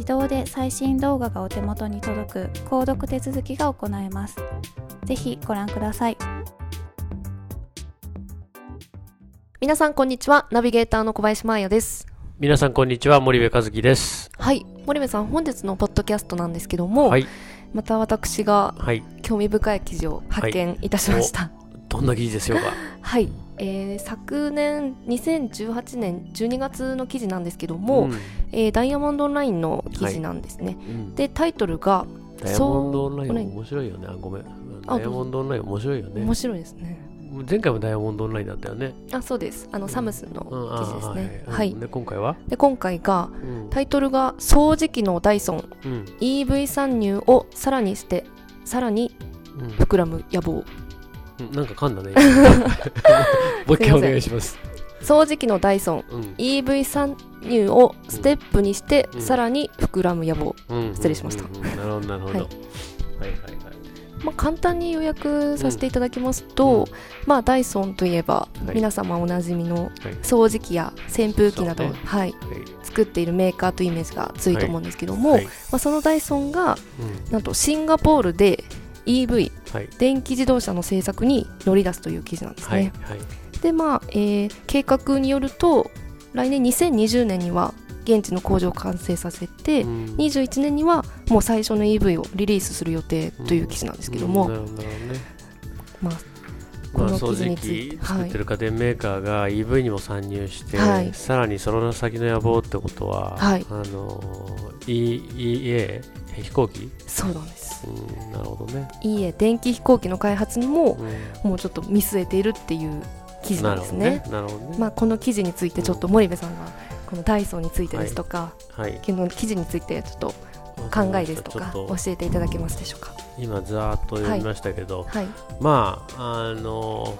自動で最新動画がお手元に届く購読手続きが行えます。ぜひご覧ください。皆さんこんにちは。ナビゲーターの小林真彩です。皆さんこんにちは。森部和樹です。はい。森部さん本日のポッドキャストなんですけども、はい。また私がはい。興味深い記事を発見いたしました。どんな記事でしょうか？はい、えー昨年2018年12月の記事なんですけども、ん。えーダイヤモンドオンラインの記事なんですね、うん。でタイトルがダイヤモンドオンライン面白いよねあごめん。あダイヤモンドオンライン面白いよね。面白いですね。前回もダイヤモンドオンラインだったよね。あそうです。あのサムスンのうん記事ですね、あはい。うん。で今回は？で今回がうん。タイトルが掃除機のダイソン。うん。EV 参入をさらにしてさらにうん。膨らむ野望。うん。なんか噛んだね。もう一回お願いします掃除機のダイソンうん。EV 参入をステップにして、うん。さらに膨らむ野望、うん。失礼しました。なるほどなるほど。はい。はいはいはい。まあ、簡単に予約させていただきますと、まあ、ダイソンといえば、はい。皆様おなじみのはい。掃除機や扇風機など、はい、はい。作っているメーカーというイメージが強いと思うんですけども、はい。まあ、そのダイソンがうん。なんとシンガポールで EV はい。電気自動車の製作に乗り出すという記事なんですね。はいはい。でまあ、えー計画によると来年2020年には現地の工場を完成させて、うん。21年にはもう最初の EV をリリースする予定という記事なんですけども、うんなるほどなるほどね。まあこまあ、の記事掃除機作ってる家電メーカーが EV にも参入して、はい。さらにその先の野望ってことは、はい。あの EA 飛行機、そうなんです。うん、なるほどね、いいえ電気飛行機の開発にもうん。もうちょっと見据えているっていう記事ななんですね。ね。なるほどね、まあ、この記事についてちょっと森部さんがこのダイソンについてですとか、はい、この記事についてちょっと考えですとか教えていただけますでしょうか？今ざーっと読みましたけど、はい。まああの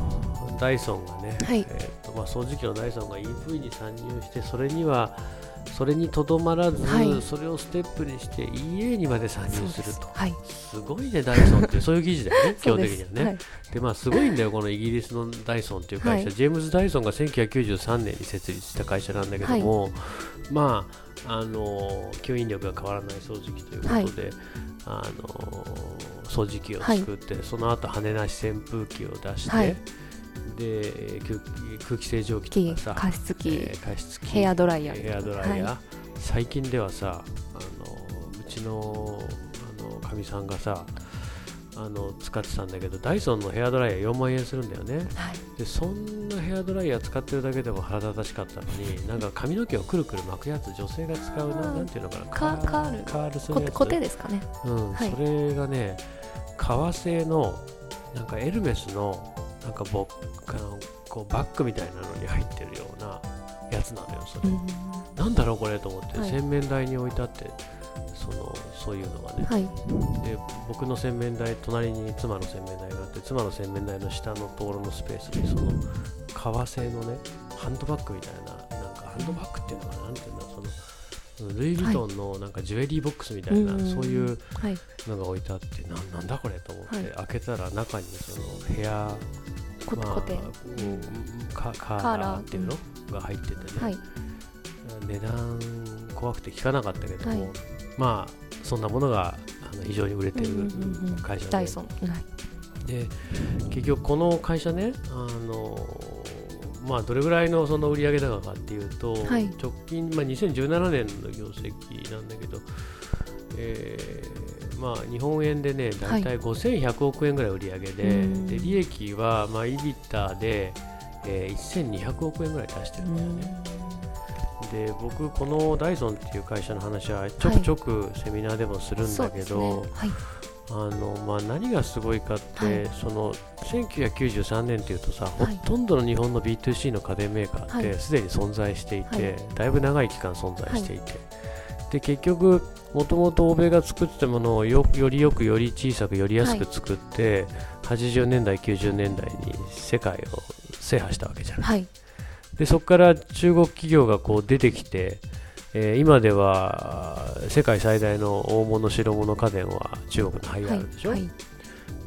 ダイソンがね、はい。えーとまあ、掃除機のダイソンが EV に参入してそれにはそれにとどまらず、はい。それをステップにして EA にまで参入すると。はい。すごいねダイソンって。そういう記事だよね基本的にはね。すはい。でまあすごいんだよこのイギリスのダイソンっていう会社、はい。ジェームズ・ダイソンが1993年に設立した会社なんだけども、まああの吸引力が変わらない掃除機ということで、あの掃除機を作って、その後羽なし扇風機を出して、はいで空気空気清浄機とかさ加湿器、えー加湿器。ヘアドライヤー。ヘアドライヤー、は最近ではさあのうちのかみさんがさあの使ってたんだけどダイソンのヘアドライヤー4万円するんだよね、はい。でそんなヘアドライヤー使ってるだけでも腹立たしかったのになんか髪の毛をくるくる巻くやつ女性が使うななんていうのかな。カカールカールするやつ。こ固定ですかね。うん。はい。それがね革製のなんかエルメスのなんかボあのこうバッグみたいなのに入ってるようなやつなのよそれ、なんだろうこれと思って、はい。洗面台に置いてあってそのそういうのがね、はい。で僕の洗面台隣に妻の洗面台があって妻の洗面台の下のところのスペースにその革製のねハンドバッグみたいななんかハンドバッグっていうのかななんていうんだそのルイ・ヴィトンのなんかジュエリーボックスみたいな、うんそういうはい。のが置いてあってななんだこれと思って、はい。開けたら中にそのヘア、こまあ固定うんカカーラー。っていうのが入っててね、はい。値段怖くて聞かなかったけども、はい。まあそんなものがあの非常に売れてる会社で,、で結局この会社ねあのまあどれぐらいのその売上高かっていうと、はい。直近、まあ、2017年の業績なんだけど、えーまあ、日本円でね大体5100億円ぐらい売り上げで,、うん。で利益はまあ EBITDA で、えー1200億円ぐらい出してるんだよね。で僕このダイソンっていう会社の話はちょくちょくセミナーでもするんだけど、あのまあ、何がすごいかって、はい。その1993年っていうとさ、はい。ほとんどの日本の B2C の家電メーカーっはい。てすでに存在していて、はだいぶ長い期間存在していて、で結局もともと欧米が作ってたものをよよりよくより小さくより安く作って、80年代90年代に世界を制覇したわけじゃない。はい。でそこから中国企業がこう出てきて、えー今では世界最大の大物白物家電は中国のハイアールでしょ、はい。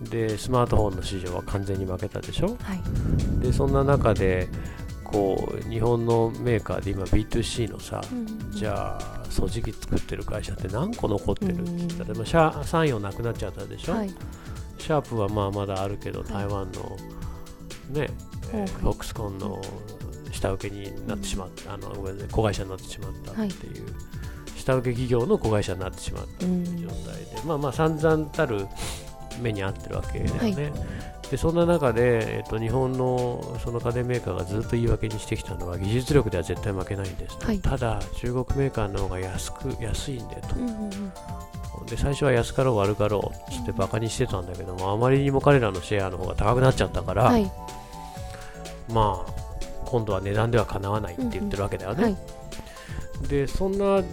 でスマートフォンの市場は完全に負けたでしょ？はい。でそんな中でこう日本のメーカーで今 B2C のさ、じゃあ掃除機作ってる会社って何個残ってるって言ったら、まあシャ3陽なくなっちゃったでしょ、はい。シャープはまあまだあるけど、い台湾のね、フォックスコンの下請けになってしまった、あのごめんなさい子会社になってしまったっていう、下請け企業の子会社になってしまったっていう状態で、まあまあ散々たる目に遭ってるわけだよね。でそんな中で、えっと日本のその家電メーカーがずっと言い訳にしてきたのは技術力では絶対負けないんですと、はい。ただ中国メーカーの方が安く安いんでと、うんうんうん。で最初は安かろう悪かろうっつってバカにしてたんだけどもあまりにも彼らのシェアの方が高くなっちゃったから、はい。まあ今度は値段ではかなわないって言ってるわけだよね、はい。でそんな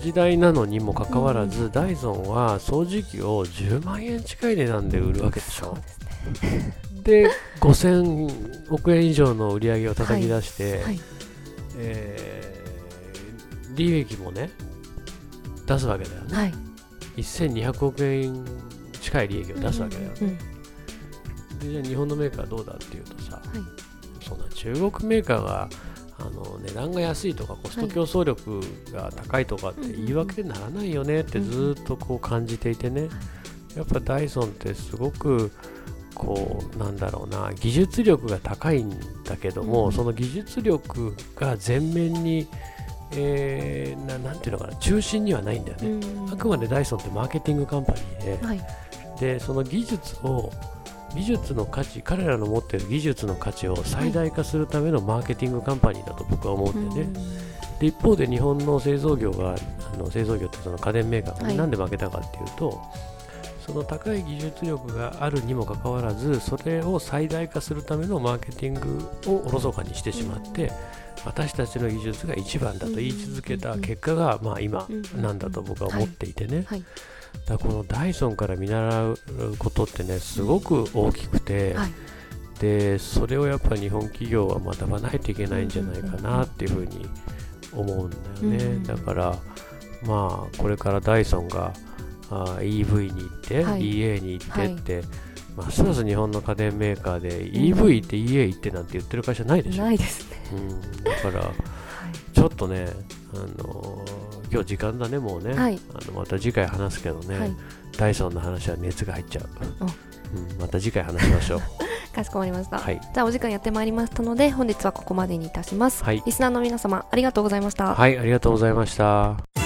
時代なのにもかかわらず、ダイソンは掃除機を10万円近い値段で売るわけでしょ。そうですねで5000億円以上の売り上げを叩き出して、はいえー利益もね出すわけだよね、はい。1200億円近い利益を出すわけだよね、うんうんでじゃあ日本のメーカーはどうだっていうとさ、はい。そんな中国メーカーがあの値段が安いとかコスト競争力が高いとかって言い訳にならないよねってずっとこう感じていてね、やっぱダイソンってすごくこうなんだろうな技術力が高いんだけども、うん。その技術力が前面に、えーななんていうのかな中心にはないんだよね、うん。あくまでダイソンってマーケティングカンパニーで、はい。でその技術を技術の価値彼らの持っている技術の価値を最大化するためのマーケティングカンパニーだと僕は思うんでね、で一方で日本の製造業があの製造業ってその家電メーカーはい。なんで負けたかっていうとその高い技術力があるにもかかわらずそれを最大化するためのマーケティングをおろそかにしてしまって、私たちの技術が一番だと言い続けた結果が、まあ、今なんだと僕は思っていてね、はい。だからこのダイソンから見習うことってねすごく大きくて、はい。でそれをやっぱ日本企業は学ばないといけないんじゃないかなっていうふうに思うんだよね、うんだからまあこれからダイソンがあ EV にて、はい。EA に行ってって、ますます日本の家電メーカーで EV 行って EA 行ってなんて言ってる会社ないでしょ、ないですね。うん、だからちょっとね、あのー今日時間だねもうね、はい。あのまた次回話すけどね、はい。ダイソンの話は熱が入っちゃう、うん、また次回話しましょう。かしこまりました。はい。じゃあお時間やってまいりましたので本日はここまでにいたします。はい。リスナーの皆様ありがとうございました。はいありがとうございました